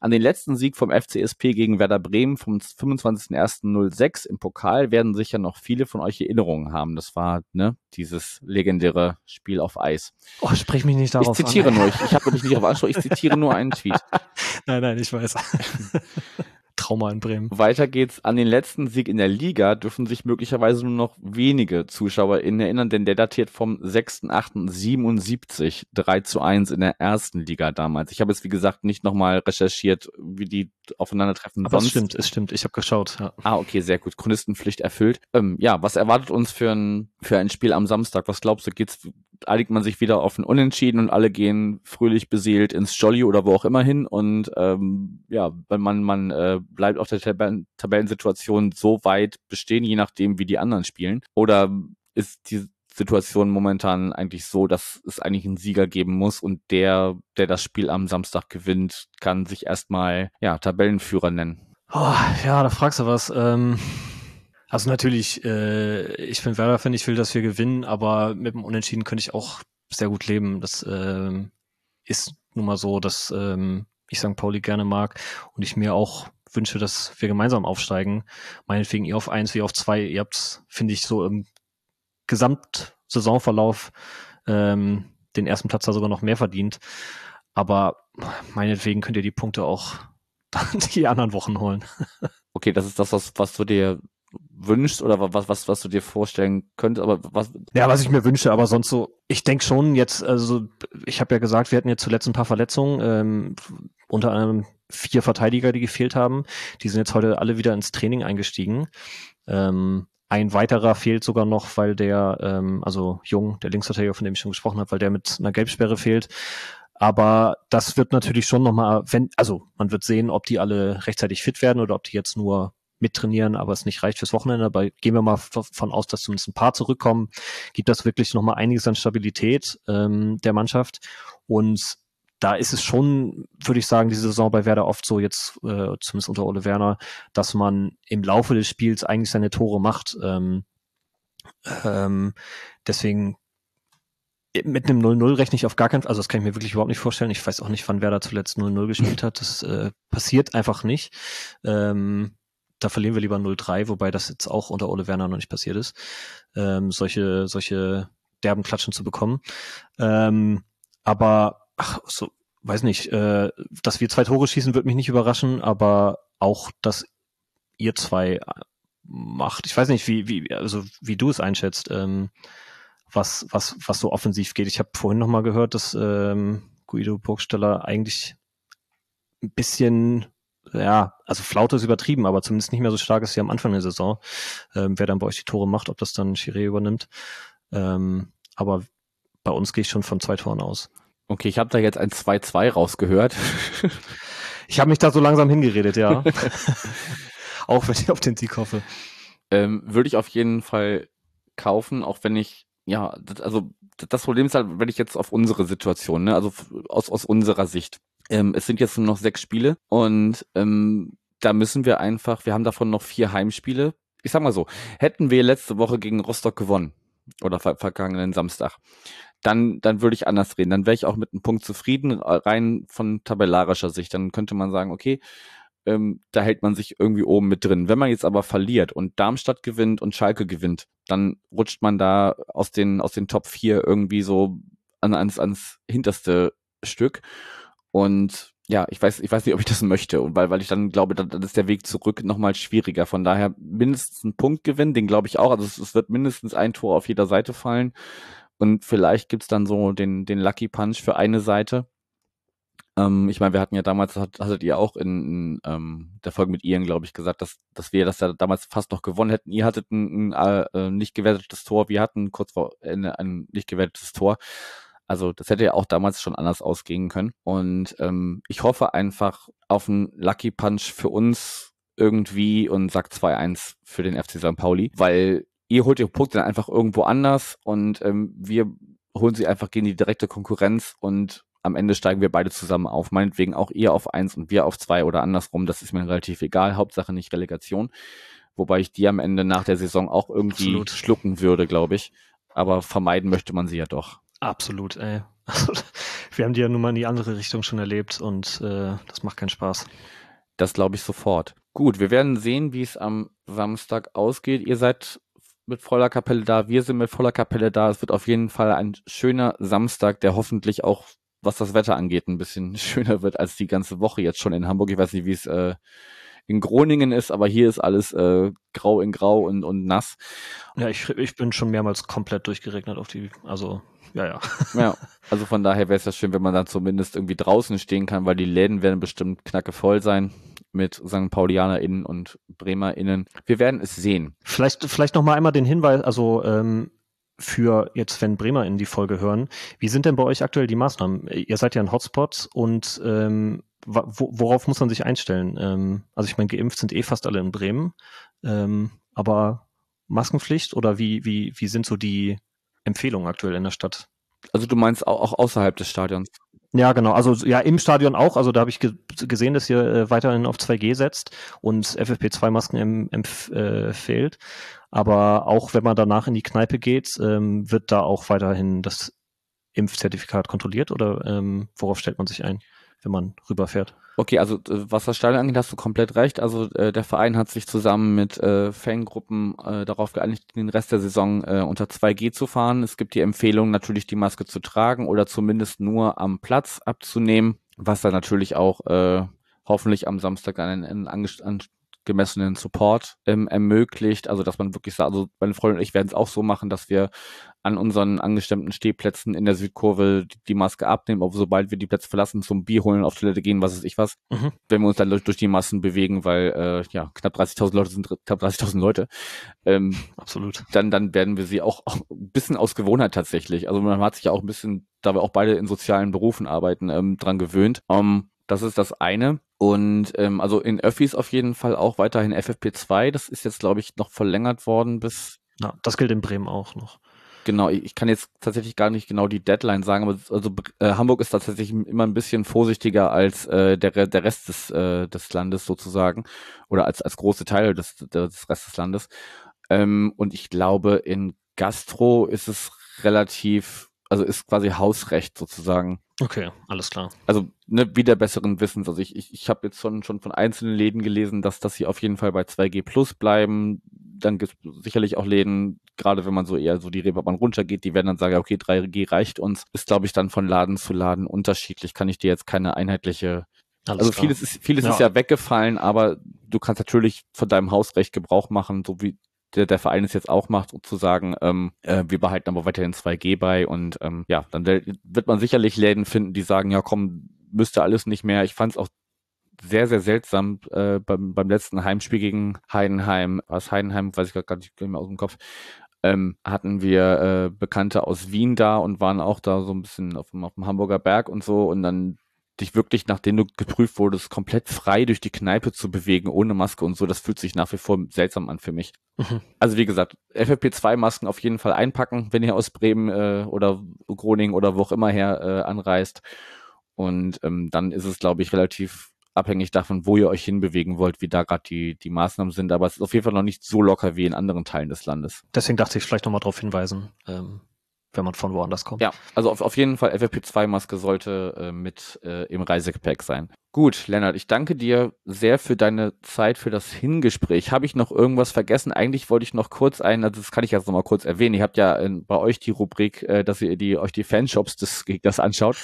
An den letzten Sieg vom FCSP gegen Werder Bremen vom 25.01.06 im Pokal werden sicher noch viele von euch Erinnerungen haben. Das war ne, dieses legendäre Spiel auf Eis. Oh, sprich mich nicht darauf Ich zitiere an. nur, ich, ich habe mich nicht darauf angesprochen, ich zitiere nur einen Tweet. <laughs> nein, nein, ich weiß. <laughs> Trauma in Bremen. Weiter geht's. An den letzten Sieg in der Liga dürfen sich möglicherweise nur noch wenige ZuschauerInnen erinnern, denn der datiert vom 6.8.77, 3 zu 1 in der ersten Liga damals. Ich habe jetzt, wie gesagt, nicht nochmal recherchiert, wie die aufeinandertreffen Aber sonst. Es stimmt, es stimmt. Ich habe geschaut, ja. Ah, okay, sehr gut. Chronistenpflicht erfüllt. Ähm, ja, was erwartet uns für ein, für ein Spiel am Samstag? Was glaubst du, geht's, einigt man sich wieder auf ein Unentschieden und alle gehen fröhlich beseelt ins Jolly oder wo auch immer hin und ähm, ja, man, man äh, bleibt auf der Tabellen Tabellensituation so weit bestehen, je nachdem, wie die anderen spielen? Oder ist die Situation momentan eigentlich so, dass es eigentlich einen Sieger geben muss und der, der das Spiel am Samstag gewinnt, kann sich erstmal ja, Tabellenführer nennen? Oh, ja, da fragst du was. Ähm, also natürlich, äh, ich finde Werder, finde ich will, dass wir gewinnen, aber mit dem Unentschieden könnte ich auch sehr gut leben. Das ähm, ist nun mal so, dass ähm, ich St. Pauli gerne mag und ich mir auch wünsche, dass wir gemeinsam aufsteigen. Meinetwegen ihr auf eins, wie auf zwei. Ihr habt, finde ich, so im Gesamtsaisonverlauf ähm, den ersten Platz da sogar noch mehr verdient. Aber meinetwegen könnt ihr die Punkte auch <laughs> die anderen Wochen holen. okay, das ist das, was, was du dir wünschst oder was, was, was du dir vorstellen könntest, aber was. Ja, was ich mir wünsche, aber sonst so, ich denke schon jetzt, also ich habe ja gesagt, wir hatten jetzt zuletzt ein paar Verletzungen, ähm, unter anderem vier Verteidiger, die gefehlt haben. Die sind jetzt heute alle wieder ins Training eingestiegen. Ähm, ein weiterer fehlt sogar noch, weil der, ähm, also Jung, der Linksverteidiger, von dem ich schon gesprochen habe, weil der mit einer Gelbsperre fehlt. Aber das wird natürlich schon nochmal, wenn, also man wird sehen, ob die alle rechtzeitig fit werden oder ob die jetzt nur mittrainieren, aber es nicht reicht fürs Wochenende. Aber gehen wir mal davon aus, dass zumindest ein paar zurückkommen, gibt das wirklich nochmal einiges an Stabilität ähm, der Mannschaft. Und da ist es schon, würde ich sagen, diese Saison bei Werder oft so jetzt, äh, zumindest unter Ole Werner, dass man im Laufe des Spiels eigentlich seine Tore macht. Ähm, ähm, deswegen mit einem 0-0 rechne ich auf gar keinen Fall, also das kann ich mir wirklich überhaupt nicht vorstellen. Ich weiß auch nicht, wann Werder zuletzt 0-0 gespielt hat. Das äh, passiert einfach nicht. Ähm, da verlieren wir lieber 0-3, wobei das jetzt auch unter Ole Werner noch nicht passiert ist, ähm, solche, solche derben Klatschen zu bekommen. Ähm, aber ach, so, weiß nicht, äh, dass wir zwei Tore schießen, wird mich nicht überraschen, aber auch, dass ihr zwei äh, macht. Ich weiß nicht, wie, wie, also wie du es einschätzt, ähm, was, was, was so offensiv geht. Ich habe vorhin nochmal gehört, dass ähm, Guido Burgsteller eigentlich ein bisschen, ja, also Flaute ist übertrieben, aber zumindest nicht mehr so stark ist wie am Anfang der Saison. Ähm, wer dann bei euch die Tore macht, ob das dann Chiré übernimmt. Ähm, aber bei uns gehe ich schon von zwei Toren aus. Okay, ich habe da jetzt ein 2-2 rausgehört. <laughs> ich habe mich da so langsam hingeredet, ja. <laughs> <laughs> auch wenn ich auf den Sieg hoffe. Ähm, Würde ich auf jeden Fall kaufen, auch wenn ich, ja, also das Problem ist halt, wenn ich jetzt auf unsere Situation, ne, also aus, aus unserer Sicht. Ähm, es sind jetzt nur noch sechs Spiele und ähm, da müssen wir einfach, wir haben davon noch vier Heimspiele. Ich sag mal so, hätten wir letzte Woche gegen Rostock gewonnen oder ver vergangenen Samstag, dann, dann würde ich anders reden. Dann wäre ich auch mit einem Punkt zufrieden, äh, rein von tabellarischer Sicht. Dann könnte man sagen, okay, ähm, da hält man sich irgendwie oben mit drin. Wenn man jetzt aber verliert und Darmstadt gewinnt und Schalke gewinnt, dann rutscht man da aus den, aus den Top 4 irgendwie so an, ans, ans hinterste Stück. Und ja, ich weiß, ich weiß nicht, ob ich das möchte. Und weil, weil ich dann glaube, dann, dann ist der Weg zurück nochmal schwieriger. Von daher mindestens ein Punkt gewinnen, den glaube ich auch. Also es, es wird mindestens ein Tor auf jeder Seite fallen. Und vielleicht gibt's dann so den, den Lucky Punch für eine Seite. Ähm, ich meine, wir hatten ja damals, hat, hattet ihr auch in, in ähm, der Folge mit Ian, glaube ich, gesagt, dass, dass wir das ja damals fast noch gewonnen hätten. Ihr hattet ein, ein äh, nicht gewertetes Tor, wir hatten kurz vor Ende ein nicht gewertetes Tor. Also das hätte ja auch damals schon anders ausgehen können. Und ähm, ich hoffe einfach auf einen Lucky Punch für uns irgendwie und sag 2-1 für den FC St. Pauli, weil ihr holt ihre Punkte dann einfach irgendwo anders und ähm, wir holen sie einfach gegen die direkte Konkurrenz und am Ende steigen wir beide zusammen auf. Meinetwegen auch ihr auf eins und wir auf zwei oder andersrum. Das ist mir relativ egal. Hauptsache nicht Relegation. Wobei ich die am Ende nach der Saison auch irgendwie Absolut. schlucken würde, glaube ich. Aber vermeiden möchte man sie ja doch. Absolut, ey. <laughs> wir haben die ja nun mal in die andere Richtung schon erlebt und äh, das macht keinen Spaß. Das glaube ich sofort. Gut, wir werden sehen, wie es am Samstag ausgeht. Ihr seid mit voller Kapelle da, wir sind mit voller Kapelle da. Es wird auf jeden Fall ein schöner Samstag, der hoffentlich auch, was das Wetter angeht, ein bisschen <laughs> schöner wird als die ganze Woche jetzt schon in Hamburg. Ich weiß nicht, wie es äh, in Groningen ist, aber hier ist alles äh, grau in grau und, und nass. Ja, ich, ich bin schon mehrmals komplett durchgeregnet auf die, also ja, ja. ja, <laughs> also von daher wäre es ja schön, wenn man dann zumindest irgendwie draußen stehen kann, weil die Läden werden bestimmt knacke voll sein mit St. PaulianerInnen und BremerInnen. Wir werden es sehen. Vielleicht, vielleicht noch mal einmal den Hinweis, also ähm, für jetzt, wenn Bremer in die Folge hören, wie sind denn bei euch aktuell die Maßnahmen? Ihr seid ja ein Hotspot und ähm, worauf muss man sich einstellen? Ähm, also ich meine, geimpft sind eh fast alle in Bremen, ähm, aber Maskenpflicht oder wie, wie, wie sind so die Empfehlungen aktuell in der Stadt? Also du meinst auch außerhalb des Stadions? Ja, genau. Also ja, im Stadion auch. Also da habe ich ge gesehen, dass ihr äh, weiterhin auf 2G setzt und FFP2-Masken empfiehlt. Äh, Aber auch wenn man danach in die Kneipe geht, ähm, wird da auch weiterhin das Impfzertifikat kontrolliert oder ähm, worauf stellt man sich ein? Wenn man rüberfährt. Okay, also äh, was das Stadion angeht, hast du komplett recht. Also äh, der Verein hat sich zusammen mit äh, Fangruppen äh, darauf geeinigt, den Rest der Saison äh, unter 2G zu fahren. Es gibt die Empfehlung, natürlich die Maske zu tragen oder zumindest nur am Platz abzunehmen, was dann natürlich auch äh, hoffentlich am Samstag einen, einen gemessenen Support ähm, ermöglicht. Also dass man wirklich sagt, also meine Freundin und ich werden es auch so machen, dass wir an unseren angestemmten Stehplätzen in der Südkurve die Maske abnehmen, aber sobald wir die Plätze verlassen, zum Bier holen, auf Toilette gehen, was weiß ich was, mhm. wenn wir uns dann durch, durch die Massen bewegen, weil äh, ja knapp 30.000 Leute sind knapp 30.000 Leute, ähm, absolut, dann dann werden wir sie auch, auch ein bisschen aus Gewohnheit tatsächlich. Also man hat sich ja auch ein bisschen, da wir auch beide in sozialen Berufen arbeiten, ähm, dran gewöhnt. Um, das ist das eine. Und ähm, also in Öffis auf jeden Fall auch weiterhin FFP2. Das ist jetzt, glaube ich, noch verlängert worden bis. Ja, das gilt in Bremen auch noch. Genau, ich kann jetzt tatsächlich gar nicht genau die Deadline sagen, aber also äh, Hamburg ist tatsächlich immer ein bisschen vorsichtiger als äh, der, der Rest des, äh, des Landes sozusagen oder als, als große Teile des, des Rest des Landes. Ähm, und ich glaube, in Gastro ist es relativ, also ist quasi Hausrecht sozusagen. Okay, alles klar. Also ne, wieder besseren Wissens. Also ich, ich, ich habe jetzt schon, schon von einzelnen Läden gelesen, dass, dass sie auf jeden Fall bei 2G Plus bleiben. Dann gibt es sicherlich auch Läden, gerade wenn man so eher so die Reeperbahn runtergeht, die werden dann sagen, okay, 3G reicht uns. Ist, glaube ich, dann von Laden zu Laden unterschiedlich. Kann ich dir jetzt keine einheitliche alles also klar. vieles ist vieles ja. ist ja weggefallen, aber du kannst natürlich von deinem Hausrecht Gebrauch machen, so wie der, der Verein es jetzt auch macht, sozusagen, ähm, äh, wir behalten aber weiterhin 2G bei und ähm, ja, dann wird man sicherlich Läden finden, die sagen, ja komm, müsste alles nicht mehr. Ich fand es auch sehr, sehr seltsam äh, beim, beim letzten Heimspiel gegen Heidenheim, was Heidenheim, weiß ich gar nicht mehr aus dem Kopf, ähm, hatten wir äh, Bekannte aus Wien da und waren auch da so ein bisschen auf dem, auf dem Hamburger Berg und so und dann dich wirklich, nachdem du geprüft wurdest, komplett frei durch die Kneipe zu bewegen, ohne Maske und so, das fühlt sich nach wie vor seltsam an für mich. Mhm. Also wie gesagt, FFP2-Masken auf jeden Fall einpacken, wenn ihr aus Bremen äh, oder Groningen oder wo auch immer her äh, anreist. Und ähm, dann ist es, glaube ich, relativ abhängig davon, wo ihr euch hinbewegen wollt, wie da gerade die, die Maßnahmen sind. Aber es ist auf jeden Fall noch nicht so locker wie in anderen Teilen des Landes. Deswegen dachte ich vielleicht nochmal darauf hinweisen. Ähm wenn man von woanders kommt. Ja, also auf, auf jeden Fall FFP2-Maske sollte äh, mit äh, im Reisegepäck sein. Gut, Lennart, ich danke dir sehr für deine Zeit für das Hingespräch. Habe ich noch irgendwas vergessen? Eigentlich wollte ich noch kurz ein, also das kann ich jetzt noch mal kurz erwähnen. Ihr habt ja in, bei euch die Rubrik, äh, dass ihr die, euch die Fanshops des Gegners anschaut.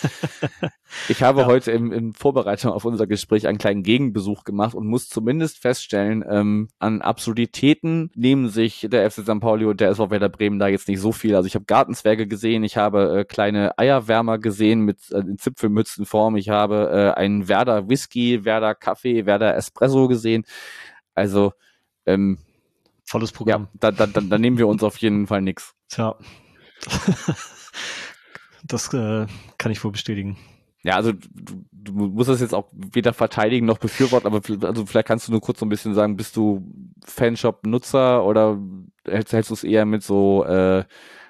<laughs> ich habe ja. heute im, in Vorbereitung auf unser Gespräch einen kleinen Gegenbesuch gemacht und muss zumindest feststellen, ähm, an Absurditäten nehmen sich der FC St. Pauli und der SV Werder Bremen da jetzt nicht so viel. Also ich habe Gartenzwerge gesehen, ich habe äh, kleine Eierwärmer gesehen mit äh, in Zipfelmützenform, ich habe äh, einen Werder Whisky, Werder Kaffee, Werder Espresso gesehen. Also ähm, volles Programm. Ja, da, da, da nehmen wir uns auf jeden Fall nichts. Tja. <laughs> das äh, kann ich wohl bestätigen. Ja, also du, du musst das jetzt auch weder verteidigen noch befürworten, aber also vielleicht kannst du nur kurz so ein bisschen sagen, bist du Fanshop-Nutzer oder hältst, hältst du es eher mit so äh,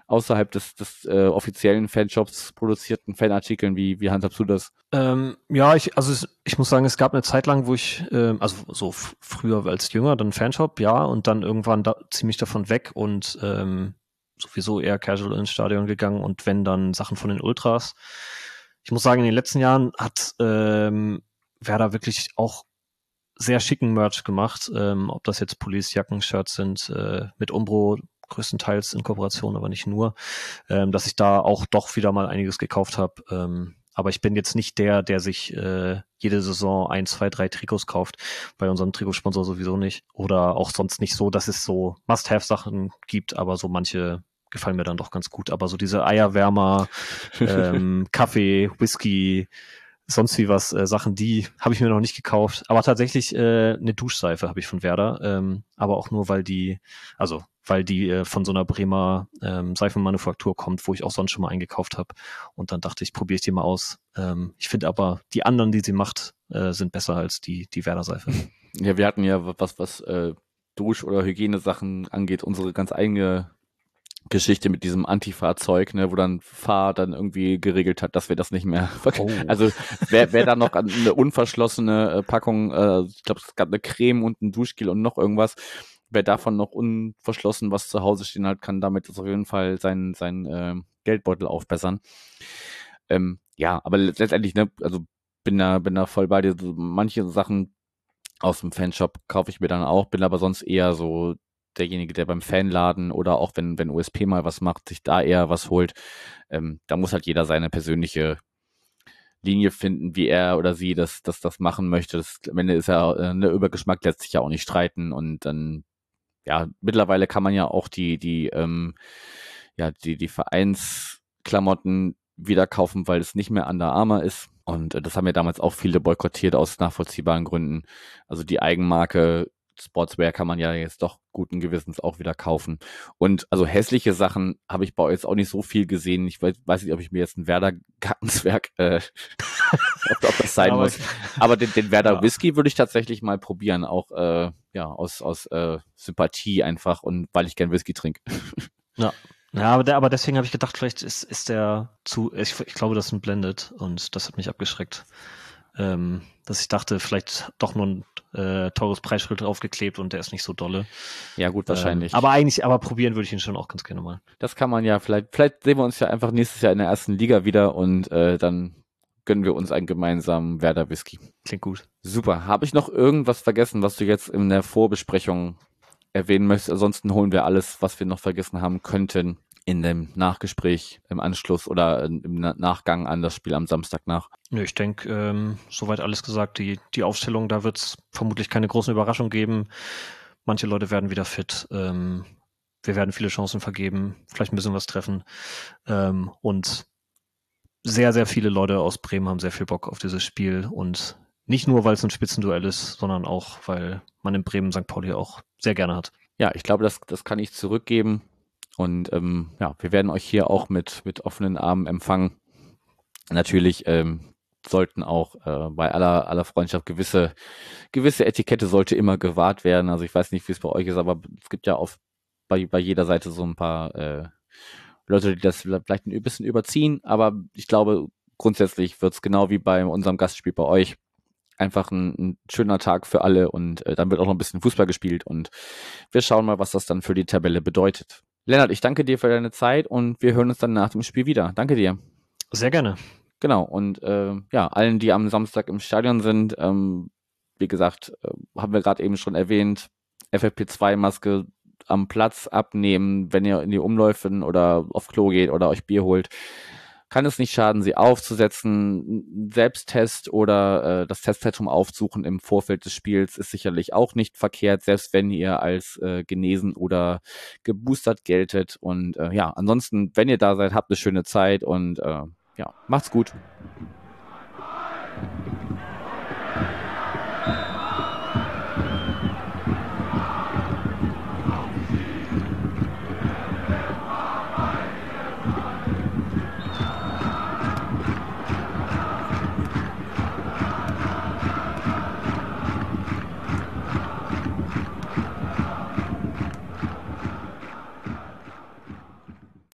außerhalb des, des äh, offiziellen Fanshops produzierten Fanartikeln? Wie, wie handhabst du das? Ähm, ja, ich, also ich muss sagen, es gab eine Zeit lang, wo ich, ähm, also so früher als Jünger, dann Fanshop, ja, und dann irgendwann da, ziemlich davon weg und ähm, sowieso eher casual ins Stadion gegangen und wenn dann Sachen von den Ultras. Ich muss sagen, in den letzten Jahren hat ähm, Werder wirklich auch sehr schicken Merch gemacht, ähm, ob das jetzt Police-Jacken, Shirts sind, äh, mit Umbro größtenteils in Kooperation, aber nicht nur, ähm, dass ich da auch doch wieder mal einiges gekauft habe. Ähm, aber ich bin jetzt nicht der, der sich äh, jede Saison ein, zwei, drei Trikots kauft. Bei unserem Trikotsponsor sowieso nicht. Oder auch sonst nicht so, dass es so Must-Have-Sachen gibt, aber so manche gefallen mir dann doch ganz gut. Aber so diese Eierwärmer, <laughs> ähm, Kaffee, Whisky, sonst wie was, äh, Sachen, die habe ich mir noch nicht gekauft. Aber tatsächlich äh, eine Duschseife habe ich von Werder. Ähm, aber auch nur, weil die, also weil die äh, von so einer Bremer ähm, Seifenmanufaktur kommt, wo ich auch sonst schon mal eingekauft habe. Und dann dachte ich, probiere ich die mal aus. Ähm, ich finde aber, die anderen, die sie macht, äh, sind besser als die, die Werder-Seife. <laughs> Ja, wir hatten ja was, was äh, Dusch- oder Hygienesachen angeht, unsere ganz eigene Geschichte mit diesem Antifahrzeug, ne, wo dann Fahr dann irgendwie geregelt hat, dass wir das nicht mehr. <laughs> Oh. Also wer, wer da noch eine unverschlossene äh, Packung, äh, ich glaube, es gab eine Creme und ein Duschgel und noch irgendwas, wer davon noch unverschlossen was zu Hause stehen hat, kann damit auf jeden Fall seinen sein, äh, Geldbeutel aufbessern. Ähm, ja, aber letztendlich, ne, also bin da, bin da voll bei dir. Manche Sachen aus dem Fanshop kaufe ich mir dann auch, bin aber sonst eher so derjenige, der beim Fanladen oder auch wenn, wenn USP mal was macht, sich da eher was holt. Ähm, da muss halt jeder seine persönliche Linie finden, wie er oder sie das, das, das machen möchte. Das, am ist ja, äh, ne, über Geschmack lässt sich ja auch nicht streiten und dann, ja, mittlerweile kann man ja auch die, die, ähm, ja, die, die Vereinsklamotten wieder kaufen, weil es nicht mehr Under Armour ist. Und äh, das haben ja damals auch viele boykottiert aus nachvollziehbaren Gründen. Also die Eigenmarke Sportswear kann man ja jetzt doch guten Gewissens auch wieder kaufen. Und also hässliche Sachen habe ich bei euch jetzt auch nicht so viel gesehen. Ich weiß, weiß nicht, ob ich mir jetzt ein Werder Gartenswerk, äh, <laughs> ob, das sein ja, muss. Aber den, den Werder ja. Whisky würde ich tatsächlich mal probieren, auch äh, ja aus aus äh, Sympathie einfach und weil ich gern Whisky trinke. Ja. Ja, aber, der, aber deswegen habe ich gedacht, vielleicht ist, ist der zu, ich, ich glaube, das ist ein Blended und das hat mich abgeschreckt. Ähm, dass ich dachte, vielleicht doch nur ein äh, teures Preisschild draufgeklebt und der ist nicht so dolle. Ja, gut, wahrscheinlich. Ähm, aber eigentlich, aber probieren würde ich ihn schon auch ganz gerne mal. Das kann man ja, vielleicht, vielleicht sehen wir uns ja einfach nächstes Jahr in der ersten Liga wieder und äh, dann gönnen wir uns einen gemeinsamen Werder Whisky. Klingt gut. Super. Habe ich noch irgendwas vergessen, was du jetzt in der Vorbesprechung erwähnen möchtest? Ansonsten holen wir alles, was wir noch vergessen haben könnten, in dem Nachgespräch im Anschluss oder im Nachgang an das Spiel am Samstag nach? Nö, ich denke, ähm, soweit alles gesagt. Die, die Aufstellung, da wird es vermutlich keine großen Überraschungen geben. Manche Leute werden wieder fit. Ähm, wir werden viele Chancen vergeben, vielleicht ein bisschen was treffen. Ähm, und sehr, sehr viele Leute aus Bremen haben sehr viel Bock auf dieses Spiel und nicht nur, weil es ein Spitzenduell ist, sondern auch, weil man in Bremen St. Pauli auch sehr gerne hat. Ja, ich glaube, das, das kann ich zurückgeben. Und ähm, ja, wir werden euch hier auch mit, mit offenen Armen empfangen. Natürlich ähm, sollten auch äh, bei aller, aller Freundschaft gewisse, gewisse Etikette sollte immer gewahrt werden. Also ich weiß nicht, wie es bei euch ist, aber es gibt ja auf, bei, bei jeder Seite so ein paar äh, Leute, die das vielleicht ein bisschen überziehen, aber ich glaube, grundsätzlich wird es genau wie bei unserem Gastspiel bei euch einfach ein, ein schöner Tag für alle und äh, dann wird auch noch ein bisschen Fußball gespielt und wir schauen mal, was das dann für die Tabelle bedeutet. Lennart, ich danke dir für deine Zeit und wir hören uns dann nach dem Spiel wieder. Danke dir. Sehr gerne. Genau, und äh, ja, allen, die am Samstag im Stadion sind, ähm, wie gesagt, äh, haben wir gerade eben schon erwähnt, FFP2-Maske am Platz abnehmen, wenn ihr in die Umläufen oder auf Klo geht oder euch Bier holt kann es nicht schaden, sie aufzusetzen. Selbsttest oder äh, das Testzentrum aufsuchen im Vorfeld des Spiels ist sicherlich auch nicht verkehrt, selbst wenn ihr als äh, genesen oder geboostert geltet. Und äh, ja, ansonsten, wenn ihr da seid, habt eine schöne Zeit und äh, ja, macht's gut.